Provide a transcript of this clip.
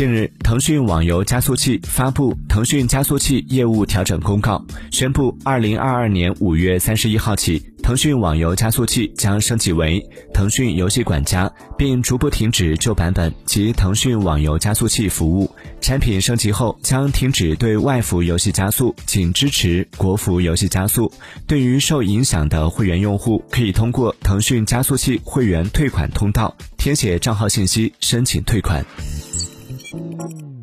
近日，腾讯网游加速器发布《腾讯加速器业务调整公告》，宣布，二零二二年五月三十一号起，腾讯网游加速器将升级为腾讯游戏管家，并逐步停止旧版本及腾讯网游加速器服务。产品升级后将停止对外服游戏加速，仅支持国服游戏加速。对于受影响的会员用户，可以通过腾讯加速器会员退款通道填写账号信息申请退款。Música